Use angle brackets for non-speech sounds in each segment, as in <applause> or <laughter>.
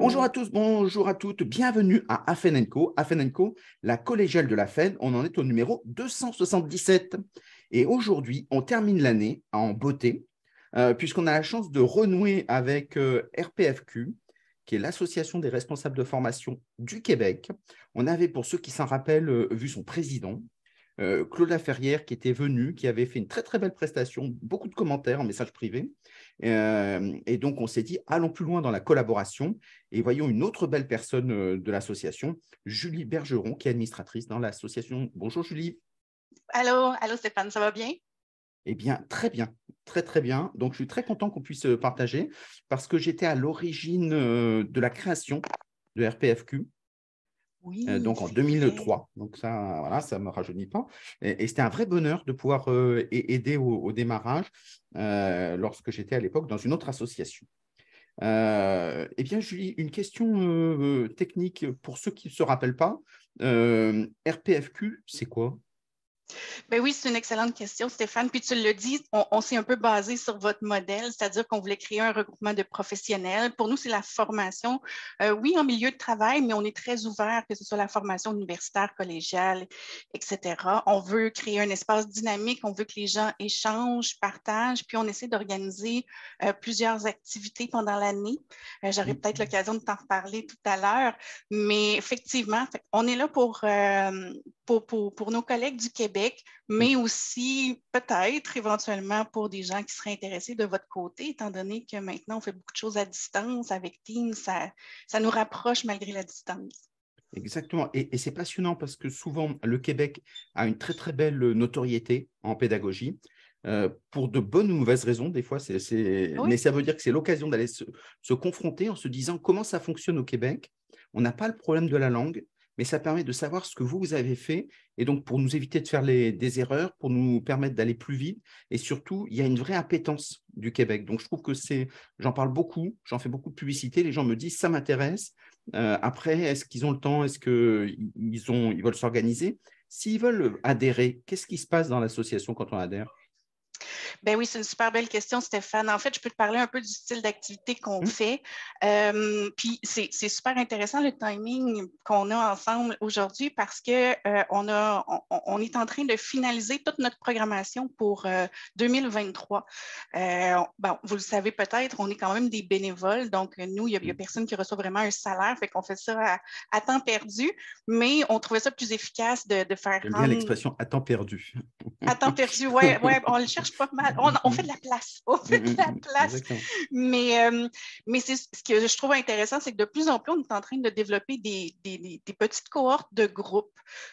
Bonjour à tous, bonjour à toutes, bienvenue à Afenenco. Afenenco, la collégiale de la FEN, on en est au numéro 277. Et aujourd'hui, on termine l'année en beauté, euh, puisqu'on a la chance de renouer avec euh, RPFQ, qui est l'Association des responsables de formation du Québec. On avait, pour ceux qui s'en rappellent, euh, vu son président, Claude Laferrière, qui était venu, qui avait fait une très très belle prestation, beaucoup de commentaires en message privé. Et donc, on s'est dit, allons plus loin dans la collaboration et voyons une autre belle personne de l'association, Julie Bergeron, qui est administratrice dans l'association. Bonjour Julie. Allô, allô Stéphane, ça va bien? Eh bien, très bien, très très bien. Donc, je suis très content qu'on puisse euh, partager parce que j'étais à l'origine euh, de la création de RPFQ. Oui, euh, donc en 2003. Donc ça, voilà, ça ne me rajeunit pas. Et, c'était un vrai bonheur de pouvoir aider au, démarrage lorsque j'étais à l'époque dans une autre association. eh bien, Julie, une question technique pour ceux qui ne se rappellent pas. RPFQ, c'est quoi? Ben oui, c'est une excellente question, Stéphane. Puis tu le dis, on, s'est un peu basé sur votre modèle, c'est-à-dire qu'on voulait créer un regroupement de professionnels. Pour nous, c'est la formation, euh, oui, en milieu de travail, mais on est très ouvert, que ce soit la formation universitaire, collégiale, etc. On veut créer un espace dynamique, on veut que les gens échangent, partagent, puis on essaie d'organiser euh, plusieurs activités pendant l'année. Euh, j'aurai mm-hmm. peut-être l'occasion de t'en reparler tout à l'heure, mais effectivement, on est là pour, pour, pour nos collègues du Québec mais aussi peut-être éventuellement pour des gens qui seraient intéressés de votre côté, étant donné que maintenant on fait beaucoup de choses à distance avec Teams, ça, ça nous rapproche malgré la distance. Exactement. Et, c'est passionnant parce que souvent, le Québec a une très, très belle notoriété en pédagogie. Euh, pour de bonnes ou mauvaises raisons, des fois, c'est, mais ça veut dire que c'est l'occasion d'aller se, se, confronter en se disant comment ça fonctionne au Québec. On n'a pas le problème de la langue, mais ça permet de savoir ce que vous, vous avez fait, et donc pour nous éviter de faire des erreurs, pour nous permettre d'aller plus vite, et surtout, il y a une vraie appétence du Québec. Donc je trouve que c'est, j'en parle beaucoup, j'en fais beaucoup de publicité, les gens me disent ça m'intéresse. Euh, après, est-ce qu'ils ont le temps, est-ce qu'ils ils veulent s'organiser? S'ils veulent adhérer, qu'est-ce qui se passe dans l'association quand on adhère? Ben oui, c'est une super belle question, Stéphane. En fait, je peux te parler un peu du style d'activité qu'on mmh. fait. Euh, puis c'est super intéressant le timing qu'on a ensemble aujourd'hui parce qu'on euh, on, on, est en train de finaliser toute notre programmation pour 2023. Euh, bon, vous le savez peut-être, on est quand même des bénévoles, donc nous, il n'y a, mmh. personne qui reçoit vraiment un salaire, fait qu'on fait ça à, temps perdu, mais on trouvait ça plus efficace de, faire. J'aime bien l'expression à temps perdu. À temps perdu, oui, ouais, on le cherche <laughs> pas mal on, fait de la place. <laughs> On fait de la mm, mm, place. Mais, euh, mais ce que je trouve intéressant, c'est que de plus en plus, on est en train de développer des, petites cohortes de groupes.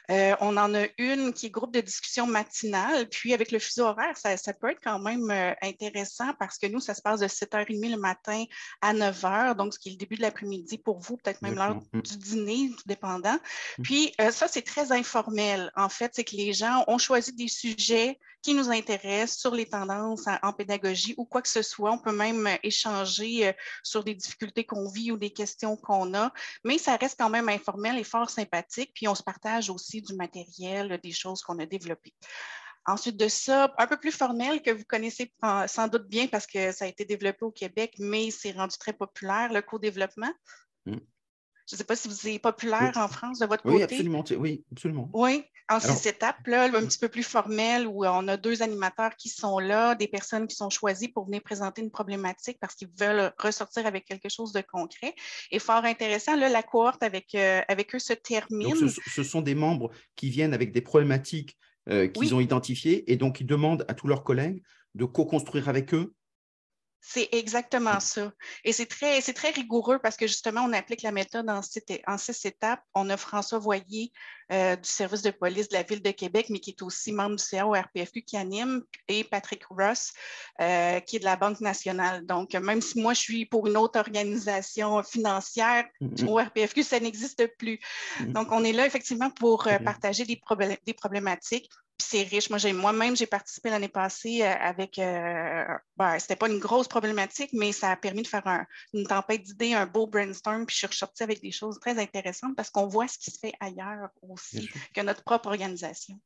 Euh, on en a une qui est groupe de discussion matinale. Puis avec le fuseau horaire, ça, peut être quand même euh, intéressant parce que nous, ça se passe de 7h30 le matin à 9h, donc ce qui est le début de l'après-midi pour vous, peut-être même l'heure mm. du dîner, tout dépendant. Puis ça, c'est très informel. En fait, c'est que les gens ont choisi des sujets qui nous intéressent sur les tendances en, pédagogie ou quoi que ce soit. On peut même euh, échanger euh, sur des difficultés qu'on vit ou des questions qu'on a, mais ça reste quand même informel et fort sympathique. Puis on se partage aussi du matériel, des choses qu'on a développées. Ensuite de ça, un peu plus formel que vous connaissez sans doute bien parce que ça a été développé au Québec, mais c'est rendu très populaire, le co-développement. Mmh. Je ne sais pas si vous êtes populaire en France de votre côté. Oui, absolument. Oui, absolument. Oui, en six étapes, là, un petit peu plus formel, où on a deux animateurs qui sont là, des personnes qui sont choisies pour venir présenter une problématique parce qu'ils veulent ressortir avec quelque chose de concret. Et fort intéressant, là, la cohorte avec, euh, avec eux se termine. Donc, ce, sont des membres qui viennent avec des problématiques euh, qu'ils ont identifiées et donc ils demandent à tous leurs collègues de co-construire avec eux c'est exactement ça. Et c'est très, très rigoureux parce que justement, on applique la méthode en six, en six étapes. On a François Voyer euh, du service de police de la Ville de Québec, mais qui est aussi membre du CA au RPFQ qui anime, et Patrick Ross, euh, qui est de la Banque nationale. Donc, même si moi, je suis pour une autre organisation financière, mm-hmm. au RPFQ, ça n'existe plus. Mm-hmm. Donc, on est là effectivement pour euh, partager des, des problématiques c'est riche. Moi, moi-même, j'ai participé l'année passée avec, euh, ben, c'était pas une grosse problématique, mais ça a permis de faire une tempête d'idées, un beau brainstorm, puis je suis ressortie avec des choses très intéressantes parce qu'on voit ce qui se fait ailleurs aussi que notre propre organisation.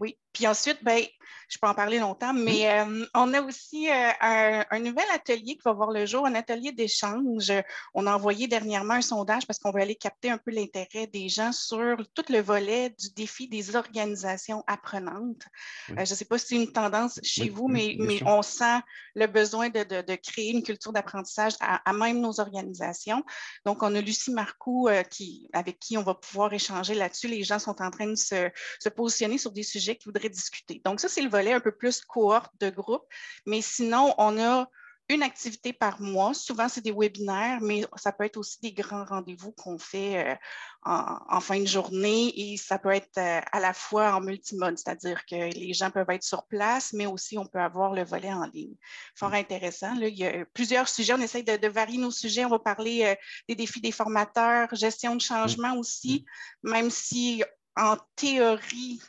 Oui. Puis ensuite, ben, je peux en parler longtemps, mais euh, on a aussi euh, un, nouvel atelier qui va voir le jour, un atelier d'échange. On a envoyé dernièrement un sondage parce qu'on veut aller capter un peu l'intérêt des gens sur tout le volet du défi des organisations apprenantes. Euh, je ne sais pas si c'est une tendance chez vous, mais, mais on sent le besoin de, de, créer une culture d'apprentissage à, même nos organisations. Donc, on a Lucie Marcoux qui, avec qui on va pouvoir échanger là-dessus. Les gens sont en train de se, se positionner sur des sujets qu'ils voudraient discuter. Donc, ça, c'est le volet un peu plus cohorte de groupe. Mais sinon, on a une activité par mois. Souvent, c'est des webinaires, mais ça peut être aussi des grands rendez-vous qu'on fait euh, en, fin de journée et ça peut être euh, à la fois en multimode, c'est-à-dire que les gens peuvent être sur place, mais aussi on peut avoir le volet en ligne. Fort mmh. intéressant. Là. Il y a plusieurs sujets. On essaie de, varier nos sujets. On va parler euh, des défis des formateurs, gestion de mmh. changement aussi, mmh. même si en théorie,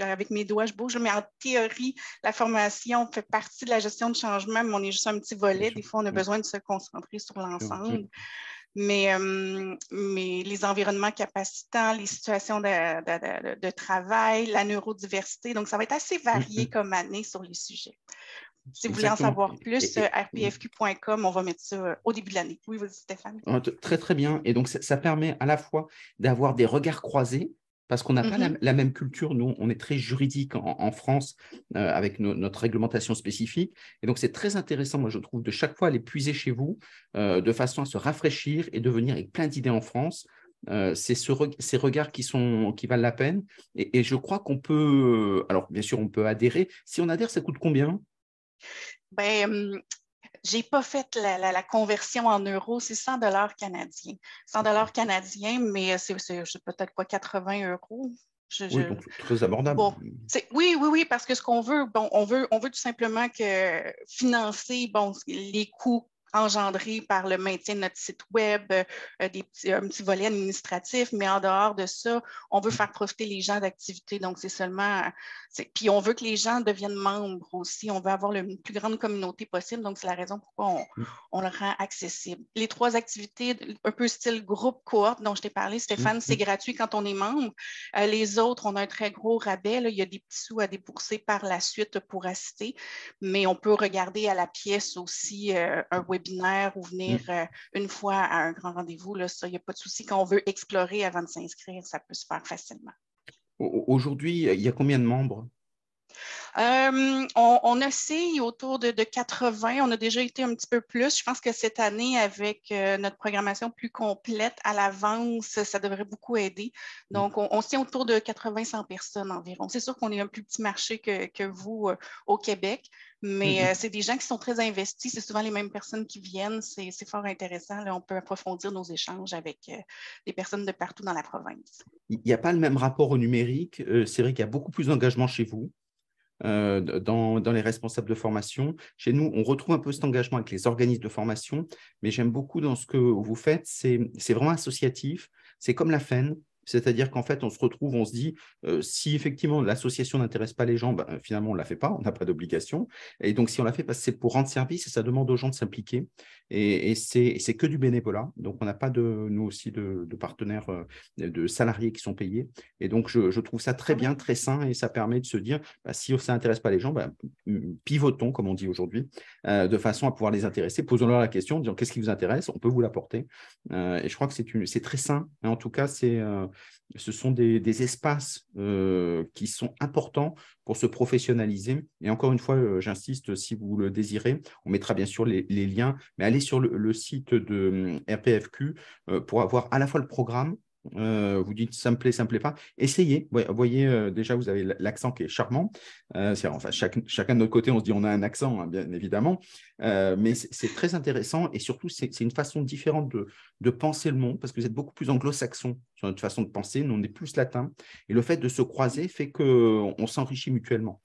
avec mes doigts, je bouge, mais en théorie, la formation fait partie de la gestion de changement, mais on est juste un petit volet. Des fois, on a besoin de se concentrer sur l'ensemble. Mais, euh, mais les environnements capacitants, les situations de, travail, la neurodiversité, donc ça va être assez varié mm-hmm. comme année sur les sujets. Si vous voulez en savoir plus, rpfq.com, on va mettre ça euh, au début de l'année. Oui, vous Stéphane. Très, très bien. Et donc, ça permet à la fois d'avoir des regards croisés parce qu'on n'a pas mmh la, même culture. Nous, on est très juridique en, France euh, avec notre réglementation spécifique. Et donc, c'est très intéressant, moi, je trouve, de chaque fois aller puiser chez vous euh, de façon à se rafraîchir et de venir avec plein d'idées en France. Euh, c'est ce, ces regards qui, sont, qui valent la peine. Et, et je crois qu'on peut, alors bien sûr, on peut adhérer. Si on adhère, ça coûte combien? Ben, j'ai pas fait la, conversion en euros, c'est 100 dollars canadiens. 100 dollars canadiens, mais c'est peut-être quoi, 80 euros. oui, donc très abordable. oui, oui, oui, parce que ce qu'on veut, bon, on veut, on veut tout simplement que financer bon, les coûts engendré par le maintien de notre site web, euh, des petits, un petit volet administratif, mais en dehors de ça, on veut faire profiter les gens d'activités. Donc, c'est seulement. Puis, on veut que les gens deviennent membres aussi. On veut avoir la plus grande communauté possible. Donc, c'est la raison pourquoi on, mm. on, le rend accessible. Les trois activités, un peu style groupe cohorte dont je t'ai parlé, Stéphane, c'est mm-hmm. gratuit quand on est membre. Euh, les autres, on a un très gros rabais. Il y a des petits sous à débourser par la suite pour assister, mais on peut regarder à la pièce aussi euh, un webinaire ou venir mm. euh, une fois à un grand rendez-vous, il n'y a pas de souci. Quand on veut explorer avant de s'inscrire, ça peut se faire facilement. Aujourd'hui, il y a combien de membres? Euh, on, on a autour de, 80. On a déjà été un petit peu plus. Je pense que cette année, avec euh, notre programmation plus complète à l'avance, ça devrait beaucoup aider. Donc, on, on autour de 80-100 personnes environ. C'est sûr qu'on est un plus petit marché que, vous au Québec, mais mm-hmm. euh, c'est des gens qui sont très investis. C'est souvent les mêmes personnes qui viennent. C'est fort intéressant. Là, on peut approfondir nos échanges avec euh, des personnes de partout dans la province. Il n'y a pas le même rapport au numérique. Euh, c'est vrai qu'il y a beaucoup plus d'engagement chez vous. Dans, dans, les responsables de formation. Chez nous, on retrouve un peu cet engagement avec les organismes de formation, mais j'aime beaucoup dans ce que vous faites, c'est vraiment associatif, c'est comme la FEN, c'est-à-dire qu'en fait, on se retrouve, on se dit, euh, si effectivement l'association n'intéresse pas les gens, ben, finalement, on ne la fait pas, on n'a pas d'obligation. Et donc, si on la fait, c'est pour rendre service et ça demande aux gens de s'impliquer. Et, et c'est que du bénévolat. Donc, on n'a pas de, nous aussi de, partenaires, euh, de salariés qui sont payés. Et donc, je, trouve ça très bien, très sain et ça permet de se dire, bah, si ça n'intéresse pas les gens, bah, pivotons, comme on dit aujourd'hui, euh, de façon à pouvoir les intéresser. Posons-leur la question, disant qu'est-ce qui vous intéresse, on peut vous l'apporter. et je crois que c'est très sain. En tout cas, c'est ce sont des, espaces euh, qui sont importants pour se professionnaliser. Et encore une fois, euh, j'insiste, si vous le désirez, on mettra bien sûr les, liens, mais allez sur le, site de euh, RPFQ pour avoir à la fois le programme, euh, vous dites ça me plaît, ça me plaît pas. Essayez. Vous voyez, euh, déjà, vous avez l'accent qui est charmant. Euh, enfin, chacun de notre côté, on se dit on a un accent, hein, bien évidemment. mais c'est très intéressant et surtout, c'est une façon différente de, penser le monde parce que vous êtes beaucoup plus anglo-saxon sur notre façon de penser. Nous, on est plus latin. Et le fait de se croiser fait qu'on s'enrichit mutuellement.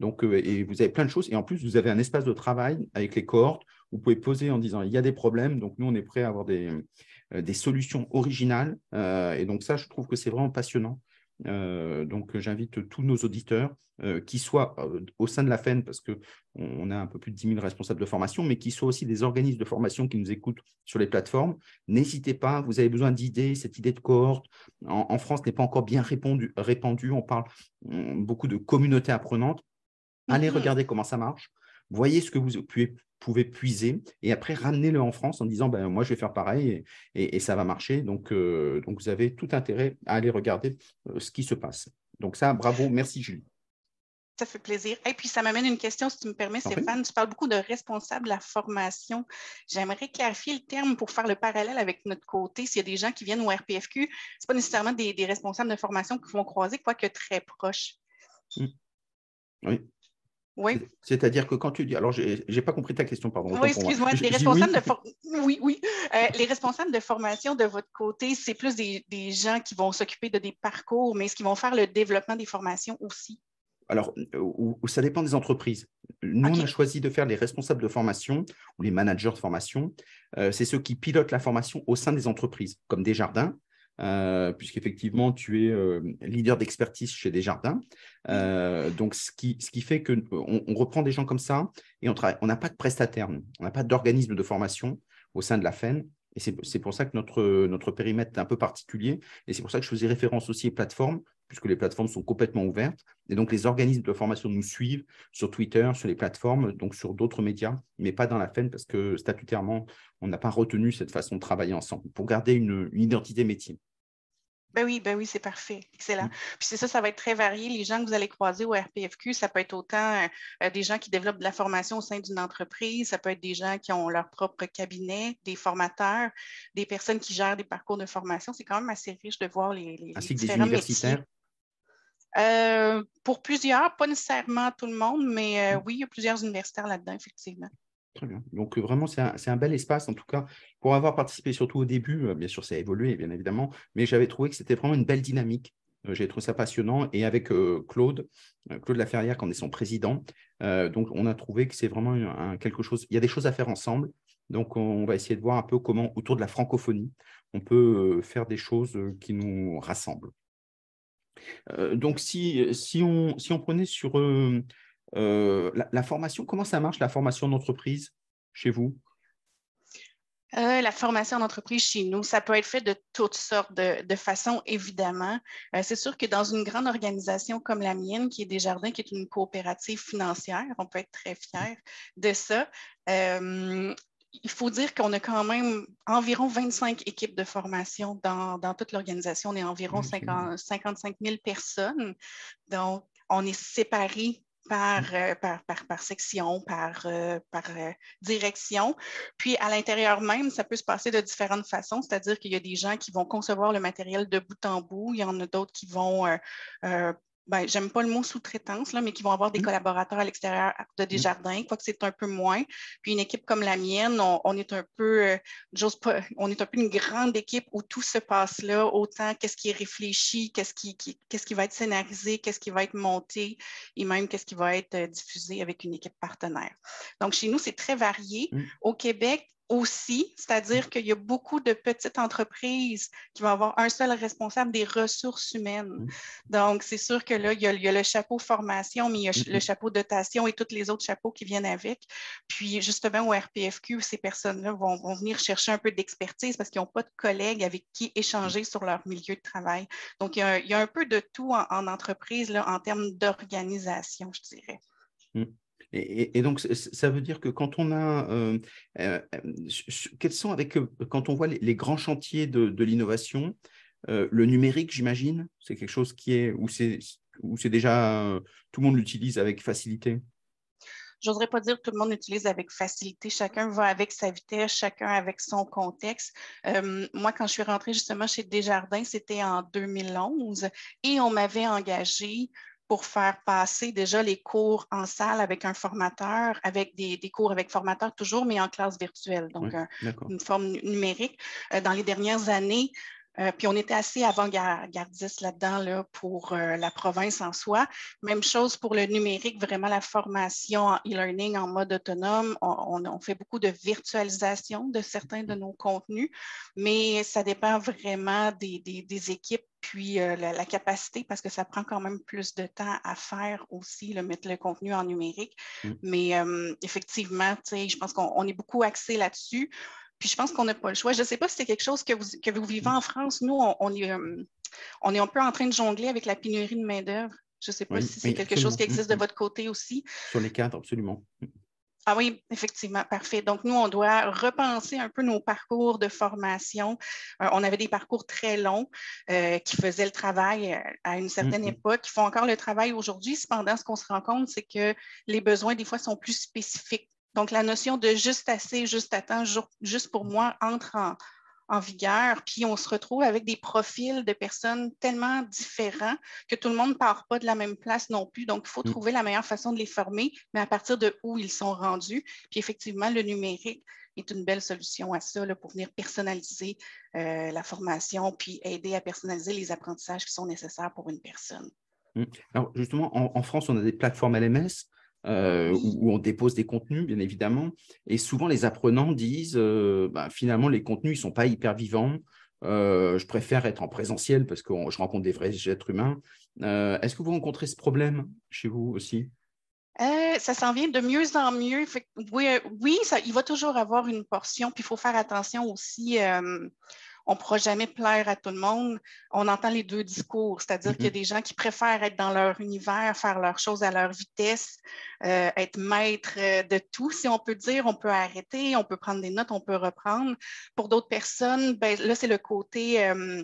Donc, et vous avez plein de choses. Et en plus, vous avez un espace de travail avec les cohortes. Vous pouvez poser en disant il y a des problèmes. Donc, nous, on est prêt à avoir des, des solutions originales. Euh, et donc ça, je trouve que c'est vraiment passionnant. donc, j'invite tous nos auditeurs, qui soient au sein de la FEN, parce qu'on a un peu plus de 10 000 responsables de formation, mais qui soient aussi des organismes de formation qui nous écoutent sur les plateformes. N'hésitez pas, vous avez besoin d'idées, cette idée de cohorte en, France n'est pas encore bien répandue. On parle beaucoup de communautés apprenantes. Allez mm-hmm. regarder comment ça marche voyez ce que vous pouvez, pouvez puiser et après ramenez-le en France en disant ben, moi je vais faire pareil et, ça va marcher. Donc, euh, donc vous avez tout intérêt à aller regarder euh, ce qui se passe. Donc ça, bravo, merci Julie. Ça fait plaisir. Et puis, ça m'amène une question, si tu me permets, Stéphane. Tu parles beaucoup de responsables de la formation. J'aimerais clarifier le terme pour faire le parallèle avec notre côté. S'il y a des gens qui viennent au RPFQ, ce n'est pas nécessairement des, responsables de formation qui vont croiser, quoique très proches. Mmh. Oui. Oui. C'est-à-dire que quand tu dis. Alors, je n'ai pas compris ta question, pardon. Oui, excuse-moi. Les responsables, de oui, oui. Euh, les responsables de formation de votre côté, c'est plus des, gens qui vont s'occuper de des parcours, mais est-ce qu'ils vont faire le développement des formations aussi? Alors, ça dépend des entreprises. Nous, on a choisi de faire les responsables de formation ou les managers de formation. Euh, c'est ceux qui pilotent la formation au sein des entreprises, comme Desjardins, euh, puisqu'effectivement, tu es euh, leader d'expertise chez Desjardins. Euh, donc, ce qui, ce qui fait qu'on on reprend des gens comme ça et on n'a on pas de prestataire, on n'a pas d'organisme de formation au sein de la FEN. Et c'est pour ça que notre, notre périmètre est un peu particulier. Et c'est pour ça que je faisais référence aussi aux plateformes, puisque les plateformes sont complètement ouvertes. Et donc, les organismes de formation nous suivent sur Twitter, sur les plateformes, donc sur d'autres médias, mais pas dans la FEN, parce que statutairement, on n'a pas retenu cette façon de travailler ensemble pour garder une identité métier. Ben oui, ben oui, c'est parfait. Excellent. Mm. Puis c'est ça, ça va être très varié. Les gens que vous allez croiser au RPFQ, ça peut être autant euh, euh, des gens qui développent de la formation au sein d'une entreprise, ça peut être des gens qui ont leur propre cabinet, des formateurs, des personnes qui gèrent des parcours de formation. C'est quand même assez riche de voir les, les, Ainsi que des universitaires? Euh, pour plusieurs, pas nécessairement tout le monde, mais mm. oui, il y a plusieurs universitaires là-dedans, effectivement. Très bien. Donc, euh, vraiment, c'est un, bel espace, en tout cas, pour avoir participé surtout au début. Euh, bien sûr, ça a évolué, bien évidemment, mais j'avais trouvé que c'était vraiment une belle dynamique. Euh, j'ai trouvé ça passionnant. Et avec Claude, Claude Laferrière, qui en est son président, donc on a trouvé que c'est vraiment quelque chose. Il y a des choses à faire ensemble. Donc, on va essayer de voir un peu comment, autour de la francophonie, on peut faire des choses qui nous rassemblent. donc, si, si, on, si on prenait sur euh, la, formation, comment ça marche, la formation d'entreprise chez vous? Euh, la formation d'entreprise chez nous, ça peut être fait de toutes sortes de, façons, évidemment. Euh, c'est sûr que dans une grande organisation comme la mienne, qui est Desjardins, qui est une coopérative financière, on peut être très fier de ça. il faut dire qu'on a quand même environ 25 équipes de formation dans, toute l'organisation. On est environ 55 000 personnes. Donc, on est séparés euh, par, section, par, euh, euh, direction. Puis à l'intérieur même, ça peut se passer de différentes façons, c'est-à-dire qu'il y a des gens qui vont concevoir le matériel de bout en bout, il y en a d'autres qui vont ben, j'aime pas le mot sous-traitance, mais qui vont avoir des mmh. collaborateurs à l'extérieur de mmh. Desjardins, quoique c'est un peu moins. Puis une équipe comme la mienne, on, est un peu, euh, pas, on est un peu une grande équipe où tout se passe là, autant qu'est-ce qui est réfléchi, qu'est-ce qui, qu'est-ce qui va être scénarisé, qu'est-ce qui va être monté et même qu'est-ce qui va être euh, diffusé avec une équipe partenaire. Donc chez nous, c'est très varié. Mmh. Au Québec, aussi, c'est-à-dire qu'il y a beaucoup de petites entreprises qui vont avoir un seul responsable des ressources humaines. Mmh. Donc, c'est sûr que là, il y, a, le chapeau formation, mais il y a le mmh. chapeau dotation et tous les autres chapeaux qui viennent avec. Puis, justement, au RPFQ, ces personnes-là vont, venir chercher un peu d'expertise parce qu'ils n'ont pas de collègues avec qui échanger sur leur milieu de travail. Donc, il y a, un peu de tout en, entreprise là, en termes d'organisation, je dirais. Et, donc, ça veut dire que quand on a, euh, euh, quels sont avec, euh, quand on voit les, grands chantiers de, l'innovation, le numérique, j'imagine, c'est quelque chose qui est, où c'est, c'est déjà, tout le monde l'utilise avec facilité? J'oserais pas dire que tout le monde l'utilise avec facilité. Chacun va avec sa vitesse, chacun avec son contexte. moi, quand je suis rentrée justement chez Desjardins, c'était en 2011 et on m'avait engagée pour faire passer déjà les cours en salle avec un formateur, avec des, cours avec formateur toujours, mais en classe virtuelle, donc une forme numérique. Euh, dans les dernières années, Euh, puis on était assez avant-gardiste là-dedans là, pour euh, la province en soi. Même chose pour le numérique, vraiment la formation en e-learning en mode autonome. On, fait beaucoup de virtualisation de certains de nos contenus, mais ça dépend vraiment des, équipes puis euh, la, capacité, parce que ça prend quand même plus de temps à faire aussi, le mettre le contenu en numérique. Mm. Mais effectivement, je pense qu'on est beaucoup axé là-dessus. Puis je pense qu'on n'a pas le choix. Je ne sais pas si c'est quelque chose que vous, que vous vivez en France. Nous, on, est, euh, on est un peu en train de jongler avec la pénurie de main-d'œuvre. Je ne sais pas si c'est quelque chose qui existe de votre côté aussi. Sur les cadres, absolument. Ah oui, effectivement, parfait. Donc, nous, on doit repenser un peu nos parcours de formation. Euh, on avait des parcours très longs euh, qui faisaient le travail à une certaine mm-hmm. époque, qui font encore le travail aujourd'hui. Cependant, ce qu'on se rend compte, c'est que les besoins, des fois, sont plus spécifiques. Donc, la notion de juste assez, juste à temps, juste pour moi, entre en, vigueur. Puis, on se retrouve avec des profils de personnes tellement différents que tout le monde ne part pas de la même place non plus. Donc, il faut mm. trouver la meilleure façon de les former, mais à partir de où ils sont rendus. Puis, effectivement, le numérique est une belle solution à ça pour venir personnaliser euh, la formation, puis aider à personnaliser les apprentissages qui sont nécessaires pour une personne. Mm. Alors, justement, en France, on a des plateformes LMS. Euh, où, on dépose des contenus, bien évidemment. Et souvent, les apprenants disent, euh, bah, finalement, les contenus, ils ne sont pas hyper vivants. Euh, je préfère être en présentiel parce que je rencontre des vrais êtres humains. Est-ce que vous rencontrez ce problème chez vous aussi? Ça s'en vient de mieux en mieux. oui, ça, il va toujours avoir une portion, puis il faut faire attention aussi on ne pourra jamais plaire à tout le monde. On entend les deux discours, c'est-à-dire qu'il y a mm-hmm. des gens qui préfèrent être dans leur univers, faire leurs choses à leur vitesse, euh, être maître euh, de tout, si on peut dire. On peut arrêter, on peut prendre des notes, on peut reprendre. Pour d'autres personnes, ben, là, c'est le côté euh,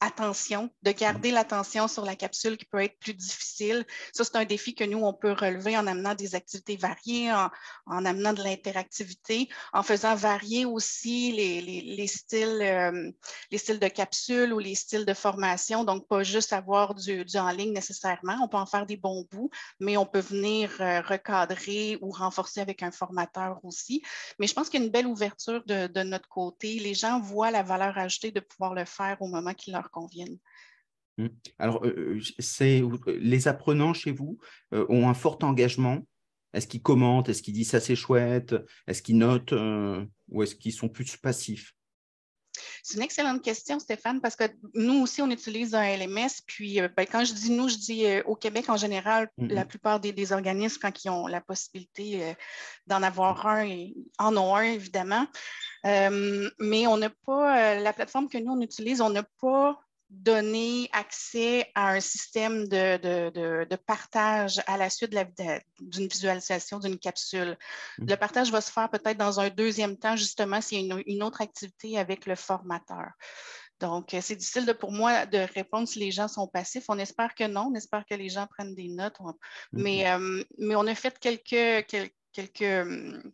attention, de garder mm-hmm. l'attention sur la capsule qui peut être plus difficile. Ça, c'est un défi que nous, on peut relever en amenant des activités variées, en, amenant de l'interactivité, en faisant varier aussi les, styles les styles de capsule ou les styles de formation. Donc, pas juste avoir du, en ligne nécessairement. On peut en faire des bons bouts, mais on peut venir euh, recadrer ou renforcer avec un formateur aussi. Mais je pense qu'il y a une belle ouverture de, notre côté. Les gens voient la valeur ajoutée de pouvoir le faire au moment qui leur convienne. Mmh. Alors, euh, les apprenants chez vous euh, ont un fort engagement? Est-ce qu'ils commentent? Est-ce qu'ils disent ça c'est chouette? Est-ce qu'ils notent Ou est-ce qu'ils sont plus passifs? C'est une excellente question, Stéphane, parce que nous aussi, on utilise un LMS. Puis, euh, ben, quand je dis nous, je dis euh, au Québec en général, la plupart des, organismes, quand ils ont la possibilité euh, d'en avoir un, en ont un, évidemment. mais on n'a pas, la plateforme que nous, on utilise, on n'a pas donner accès à un système de, partage à la suite d'une visualisation d'une capsule. Mmh. Le partage va se faire peut-être dans un deuxième temps, justement, s'il y a une, autre activité avec le formateur. Donc, euh, c'est difficile de, pour moi de répondre si les gens sont passifs. On espère que non. On espère que les gens prennent des notes. Mmh. Mais, euh, mais on a fait quelques, quelques, quelques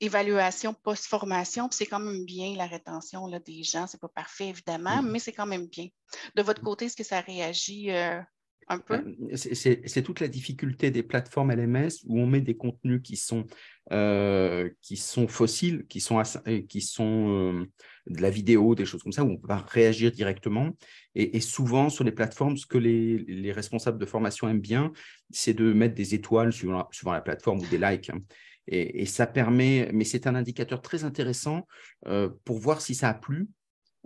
évaluations post-formation. C'est quand même bien la rétention là, des gens. Ce n'est pas parfait, évidemment, mmh. mais c'est quand même bien. De votre côté, est-ce que ça réagit euh, un peu? Ben, c'est toute la difficulté des plateformes LMS où on met des contenus qui sont, euh, qui sont fossiles, qui sont, qui sont euh, de la vidéo, des choses comme ça, où on peut pas réagir directement. Et, souvent, sur les plateformes, ce que les, les responsables de formation aiment bien, c'est de mettre des étoiles suivant la, suivant la plateforme ou des likes. Et, ça permet, mais c'est un indicateur très intéressant euh, pour voir si ça a plu.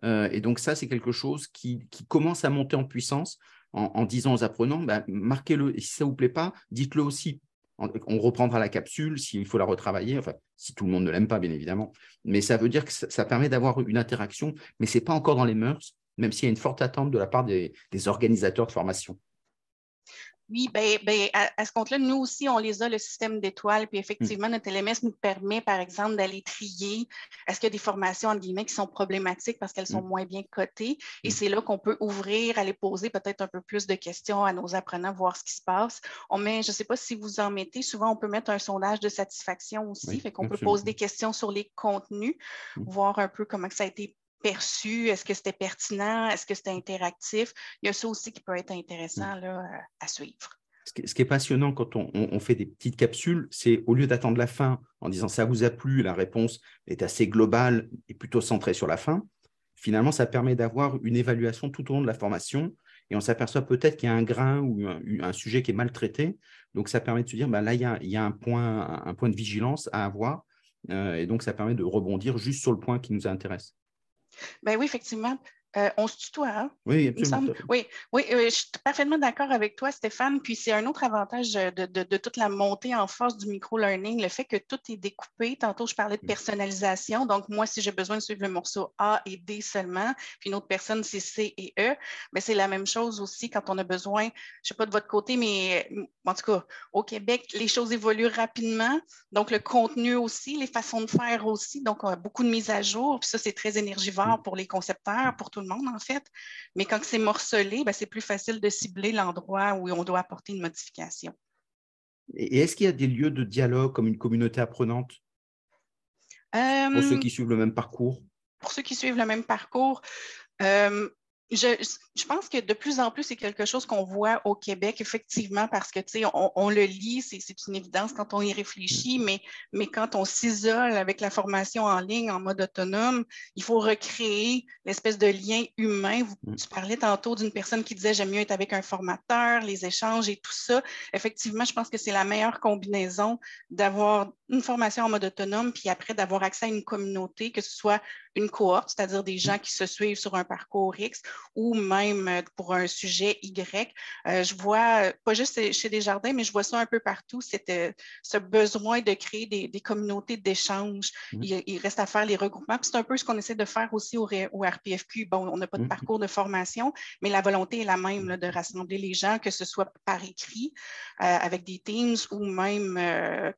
Euh, et donc ça, c'est quelque chose qui, commence à monter en puissance en, disant aux apprenants, bah, marquez-le. Si ça ne vous plaît pas, dites-le aussi. On reprendra la capsule s'il faut la retravailler, enfin, si tout le monde ne l'aime pas, bien évidemment. Mais ça veut dire que ça, permet d'avoir une interaction, mais ce n'est pas encore dans les mœurs, même s'il y a une forte attente de la part des organisateurs de formation. Oui, ben, ben à, ce compte-là, nous aussi, on les a, le système d'étoiles. Puis effectivement, notre LMS nous permet, par exemple, d'aller trier est-ce qu'il y a des formations, entre guillemets, qui sont problématiques parce qu'elles sont mm. moins bien cotées? Et mm. c'est là qu'on peut ouvrir, aller poser peut-être un peu plus de questions à nos apprenants, voir ce qui se passe. On met, je ne sais pas si vous en mettez, souvent, on peut mettre un sondage de satisfaction aussi. fait qu'on peut poser des questions sur les contenus, voir un peu comment ça a été perçu? Est-ce que c'était pertinent? Est-ce que c'était interactif? Il y a ça aussi qui peut être intéressant là, à suivre. Ce qui est passionnant quand on, fait des petites capsules, c'est au lieu d'attendre la fin en disant ça vous a plu, la réponse est assez globale et plutôt centrée sur la fin. finalement, ça permet d'avoir une évaluation tout au long de la formation et on s'aperçoit peut-être qu'il y a un grain ou un, sujet qui est mal traité. Donc, ça permet de se dire, bah, là, il y a, un, point, un point de vigilance à avoir. Euh, et donc, ça permet de rebondir juste sur le point qui nous intéresse. Ben oui, effectivement. Euh, on se tutoie, hein? Oui, absolument. Oui, oui je suis parfaitement d'accord avec toi, Stéphane. Puis c'est un autre avantage de, toute la montée en force du micro-learning, le fait que tout est découpé. Tantôt, je parlais de mm. personnalisation. Donc, moi, si j'ai besoin de suivre le morceau A et D seulement, puis une autre personne, c'est C et E, mais c'est la même chose aussi quand on a besoin, je ne sais pas de votre côté, mais en tout cas, au Québec, les choses évoluent rapidement. Donc, le contenu aussi, les façons de faire aussi. Donc, on a beaucoup de mises à jour. Puis ça, c'est très énergivore mm. pour les concepteurs, pour tout le monde, en fait. Mais quand c'est morcelé, ben, c'est plus facile de cibler l'endroit où on doit apporter une modification. Et est-ce qu'il y a des lieux de dialogue comme une communauté apprenante? Pour ceux euh, qui suivent le même parcours? Pour ceux qui suivent le même parcours, euh, je, pense que de plus en plus, c'est quelque chose qu'on voit au Québec, effectivement, parce que, tu sais, on, le lit, c'est une évidence quand on y réfléchit, mm. mais, mais quand on s'isole avec la formation en ligne en mode autonome, il faut recréer l'espèce de lien humain. Vous, mm. tu parlais tantôt d'une personne qui disait j'aime mieux être avec un formateur, les échanges et tout ça. Effectivement, je pense que c'est la meilleure combinaison d'avoir une formation en mode autonome, puis après d'avoir accès à une communauté, que ce soit une cohorte, c'est-à-dire des gens qui se suivent sur un parcours X ou même euh, pour un sujet Y. Euh, je vois, euh, pas juste chez Desjardins, mais je vois ça un peu partout, c'est ce besoin de créer des, communautés d'échange. Mmh. Il, reste à faire les regroupements. C'est un peu ce qu'on essaie de faire aussi au, RPFQ. Bon, on n'a pas de mmh. parcours de formation, mais la volonté est la même de rassembler les gens, que ce soit par écrit, avec des teams ou même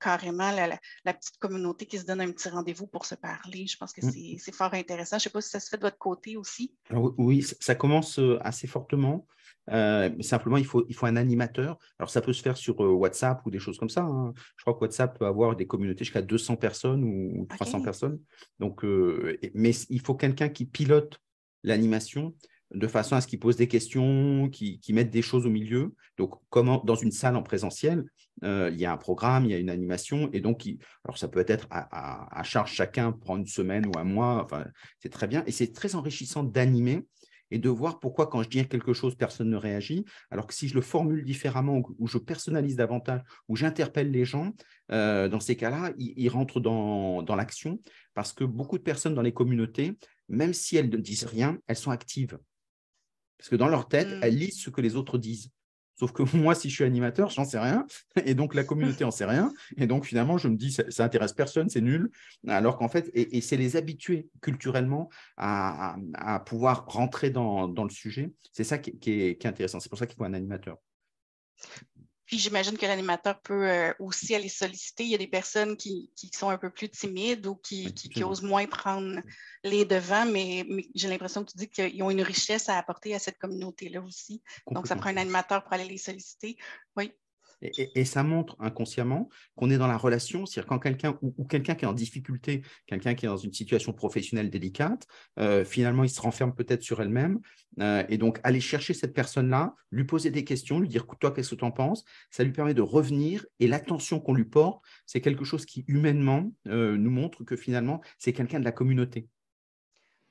carrément la, petite communauté qui se donne un petit rendez-vous pour se parler. Je pense que mmh. Intéressant. Je ne sais pas si ça se fait de votre côté aussi. oui, ça commence euh, assez fortement. Euh, simplement, il faut, il faut un animateur. Alors, ça peut se faire sur euh, WhatsApp ou des choses comme ça. Hein. Je crois que WhatsApp peut avoir des communautés jusqu'à 200 personnes ou 300 personnes. Donc, mais il faut quelqu'un qui pilote l'animation de façon à ce qu'ils posent des questions, qui, mettent des choses au milieu. Donc, dans une salle en présentiel, euh, il y a un programme, il y a une animation, et donc, alors ça peut être à, charge chacun pour une semaine ou un mois, enfin, c'est très bien, et c'est très enrichissant d'animer et de voir pourquoi quand je dis quelque chose, personne ne réagit, alors que si je le formule différemment, ou je personnalise davantage, ou j'interpelle les gens, euh, dans ces cas-là, ils, rentrent dans l'action, parce que beaucoup de personnes dans les communautés, même si elles ne disent rien, elles sont actives. Parce que dans leur tête, mm. elles lisent ce que les autres disent. Sauf que <laughs> moi, si je suis animateur, j'en sais rien. Et donc, la communauté n'en sait rien. Et donc, finalement, je me dis, ça, ça intéresse personne, c'est nul. Alors qu'en fait, et, c'est les habituer culturellement à, pouvoir rentrer dans, le sujet. C'est ça qui, est, intéressant. C'est pour ça qu'il faut un animateur. Puis j'imagine que l'animateur peut euh, aussi aller solliciter. Il y a des personnes qui, sont un peu plus timides ou qui, osent moins prendre les devants, mais, j'ai l'impression que tu dis qu'ils ont une richesse à apporter à cette communauté-là aussi. Donc, ça prend un animateur pour aller les solliciter. Oui. Et, ça montre inconsciemment qu'on est dans la relation, c'est-à-dire quand quelqu'un ou, quelqu'un qui est en difficulté, quelqu'un qui est dans une situation professionnelle délicate, euh, finalement, il se renferme peut-être sur elle-même. Euh, et donc, aller chercher cette personne-là, lui poser des questions, lui dire, toi, qu'est-ce que tu en penses? Ça lui permet de revenir et l'attention qu'on lui porte, c'est quelque chose qui, humainement, euh, nous montre que finalement, c'est quelqu'un de la communauté.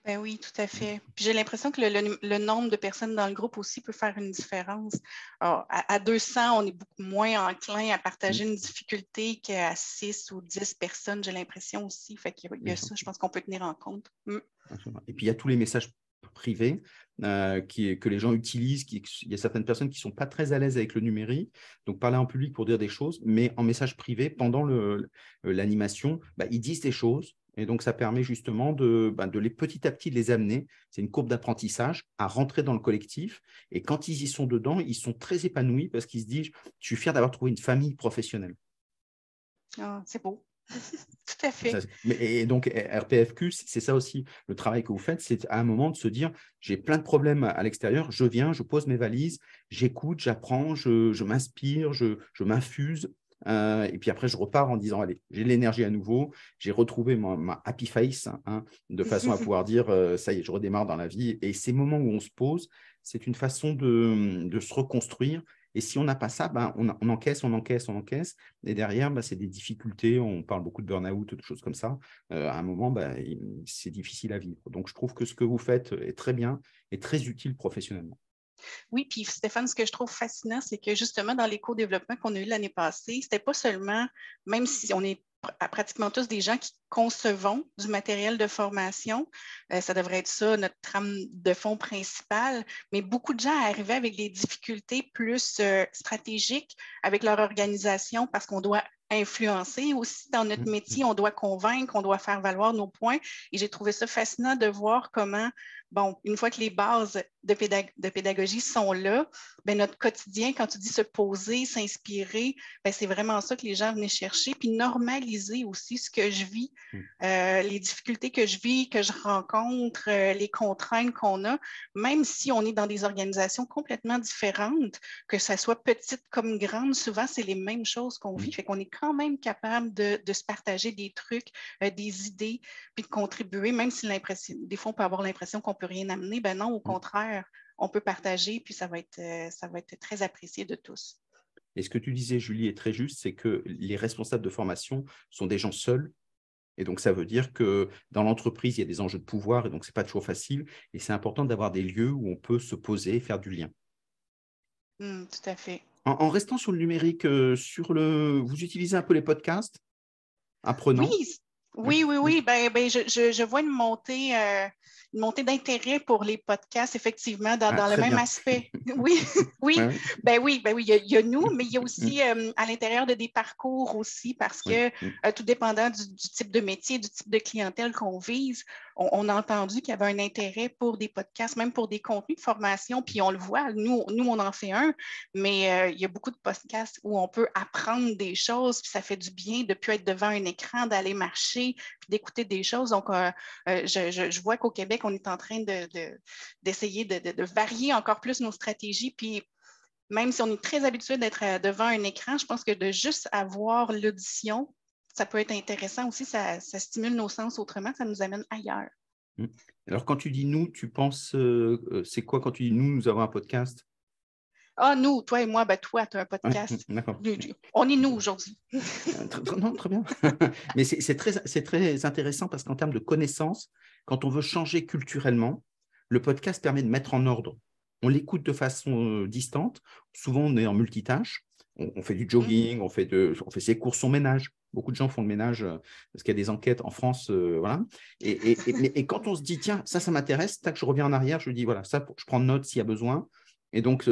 Ben oui, tout à fait. J'ai l'impression que le, nombre de personnes dans le groupe aussi peut faire une différence. à, 200, on est beaucoup moins enclin à partager une difficulté qu'à 6 ou 10 personnes, j'ai l'impression aussi. Fait qu'il y a ça, je pense qu'on peut tenir en compte. Mm. Et puis, il y a tous les messages privés euh, qui, que les gens utilisent. Qui, il y a certaines personnes qui ne sont pas très à l'aise avec le numérique, donc parler en public pour dire des choses, mais en message privé, pendant l'animation, bah, ils disent des choses et donc, ça permet justement de, ben, de les petit à petit les amener. C'est une courbe d'apprentissage à rentrer dans le collectif. Et quand ils y sont dedans, ils sont très épanouis parce qu'ils se disent Je suis fier d'avoir trouvé une famille professionnelle. Ah, c'est beau. <laughs> Tout à fait. et donc, RPFQ, c'est ça aussi le travail que vous faites c'est à un moment de se dire j'ai plein de problèmes à l'extérieur, je viens, je pose mes valises, j'écoute, j'apprends, je, m'inspire, je, je m'infuse euh, et puis après, je repars en disant, allez, j'ai l'énergie à nouveau, j'ai retrouvé ma, happy face, hein, de façon à <laughs> pouvoir dire, euh, ça y est, je redémarre dans la vie. Et ces moments où on se pose, c'est une façon de, se reconstruire Et si on n'a pas ça, ben, on, encaisse, on encaisse, on encaisse. Et derrière, ben, c'est des difficultés. On parle beaucoup de burn-out, de choses comme ça. Euh, à un moment, ben, c'est difficile à vivre. Donc, je trouve que ce que vous faites est très bien et très utile professionnellement. Oui, puis Stéphane, ce que je trouve fascinant, c'est que justement, dans l'éco-développement qu'on a eu l'année passée, c'était pas seulement, même si on est pratiquement tous des gens qui concevons du matériel de formation. Euh, ça devrait être ça, notre trame de fond principale. Mais beaucoup de gens arrivaient avec des difficultés plus euh, stratégiques avec leur organisation parce qu'on doit influencer aussi dans notre mm-hmm. métier, on doit convaincre, on doit faire valoir nos points. Et j'ai trouvé ça fascinant de voir comment bon, une fois que les bases de, pédagogie sont là, ben, notre quotidien, quand tu dis se poser, s'inspirer, ben, c'est vraiment ça que les gens venaient chercher, puis normaliser aussi ce que je vis, hmm. euh, les difficultés que je vis, que je rencontre, euh, les contraintes qu'on a, même si on est dans des organisations complètement différentes, que ce soit petite comme grande, souvent c'est les mêmes choses qu'on vit, hmm. fait qu'on est quand même capable de, se partager des trucs, euh, des idées, puis de contribuer, même si l'impression, des fois on peut avoir l'impression qu'on peut rien amener. Ben non, au mm. contraire, on peut partager, puis ça va être, euh, ça va être très apprécié de tous. Et ce que tu disais, Julie, est très juste, c'est que les responsables de formation sont des gens seuls. Et donc, ça veut dire que dans l'entreprise, il y a des enjeux de pouvoir, et donc ce n'est pas toujours facile. Et c'est important d'avoir des lieux où on peut se poser et faire du lien. Mm, tout à fait. En, restant sur le numérique, euh, sur le, vous utilisez un peu les podcasts? Apprenants? Oui, oui, oui, oui. Ben, ben je, je, vois une montée, euh, une montée d'intérêt pour les podcasts, effectivement, dans, ah, le même aspect. <laughs> <laughs> Oui, oui, ben oui, ben oui, il y, a, nous, mais il y a aussi mm. euh, à l'intérieur de des parcours aussi, parce que euh, tout dépendant du, type de métier, du type de clientèle qu'on vise, on, a entendu qu'il y avait un intérêt pour des podcasts, même pour des contenus de formation, puis on le voit, nous, nous on en fait un, mais euh, il y a beaucoup de podcasts où on peut apprendre des choses, puis ça fait du bien de ne plus être devant un écran, d'aller marcher, d'écouter des choses. Donc, je, je vois qu'au Québec, on est en train d'essayer de, de, varier encore plus nos stratégies. Puis même si on est très habitué d'être euh, devant un écran, je pense que de juste avoir l'audition, ça peut être intéressant aussi, ça, stimule nos sens autrement, ça nous amène ailleurs. Mmh. Alors, quand tu dis nous, tu penses, euh, euh, c'est quoi quand tu dis nous, nous avons un podcast? Ah, nous, toi et moi, ben, toi, <laughs> tu as un podcast. On est nous aujourd'hui. non, très bien. <laughs> Mais c'est très, très intéressant parce qu'en termes de connaissances, quand on veut changer culturellement, le podcast permet de mettre en ordre. On l'écoute de façon euh, distante. Souvent, on est en multitâche. On, fait du jogging, on fait, ses courses, son ménage. Beaucoup de gens font le ménage euh, parce qu'il y a des enquêtes en France. Euh, et, quand on se dit, tiens, ça, ça m'intéresse, tac, je reviens en arrière, je dis, voilà, ça, je prends note s'il y a besoin. Et donc,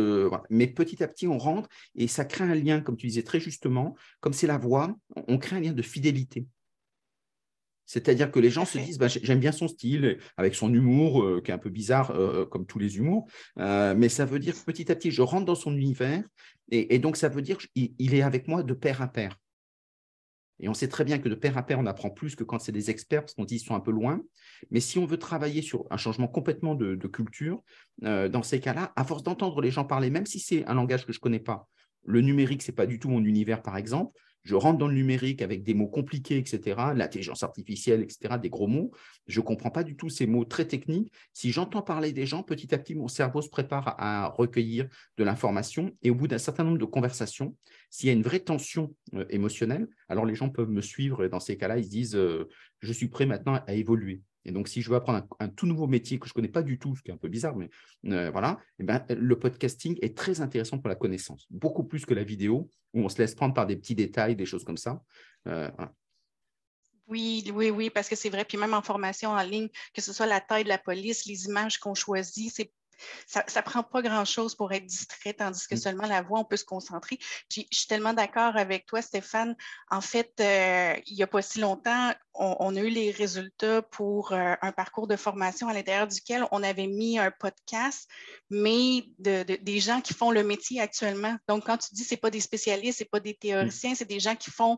mais petit à petit, on rentre et ça crée un lien, comme tu disais très justement, comme c'est la voix, on crée un lien de fidélité. C'est-à-dire que les gens se disent, bah, j'aime bien son style, avec son humour, euh, qui est un peu bizarre, euh, comme tous les humours, euh, mais ça veut dire que petit à petit, je rentre dans son univers, et, donc ça veut dire qu'il est avec moi de pair à pair. Et on sait très bien que de pair à pair, on apprend plus que quand c'est des experts, parce qu'on dit qu'ils sont un peu loin. Mais si on veut travailler sur un changement complètement de, culture, dans ces cas-là, à force d'entendre les gens parler, même si c'est un langage que je ne connais pas, le numérique, ce n'est pas du tout mon univers, par exemple, je rentre dans le numérique avec des mots compliqués, etc., l'intelligence artificielle, etc., des gros mots. Je ne comprends pas du tout ces mots très techniques. Si j'entends parler des gens, petit à petit, mon cerveau se prépare à recueillir de l'information. Et au bout d'un certain nombre de conversations, s'il y a une vraie tension euh, émotionnelle, alors les gens peuvent me suivre. Et dans ces cas-là, ils se disent, euh, je suis prêt maintenant à évoluer. Et donc, si je veux apprendre un, tout nouveau métier que je ne connais pas du tout, ce qui est un peu bizarre, mais euh, voilà, eh ben, le podcasting est très intéressant pour la connaissance, beaucoup plus que la vidéo, où on se laisse prendre par des petits détails, des choses comme ça. Euh, oui, oui, oui, parce que c'est vrai. Puis même en formation en ligne, que ce soit la taille de la police, les images qu'on choisit, c'est ça ne prend pas grand-chose pour être distrait, tandis que mm. seulement la voix, on peut se concentrer. je suis tellement d'accord avec toi, Stéphane. En fait, euh, il n'y a pas si longtemps, on, a eu les résultats pour euh, un parcours de formation à l'intérieur duquel on avait mis un podcast, mais des gens qui font le métier actuellement. Donc, quand tu dis ce pas des spécialistes, ce pas des théoriciens, c'est des gens qui font,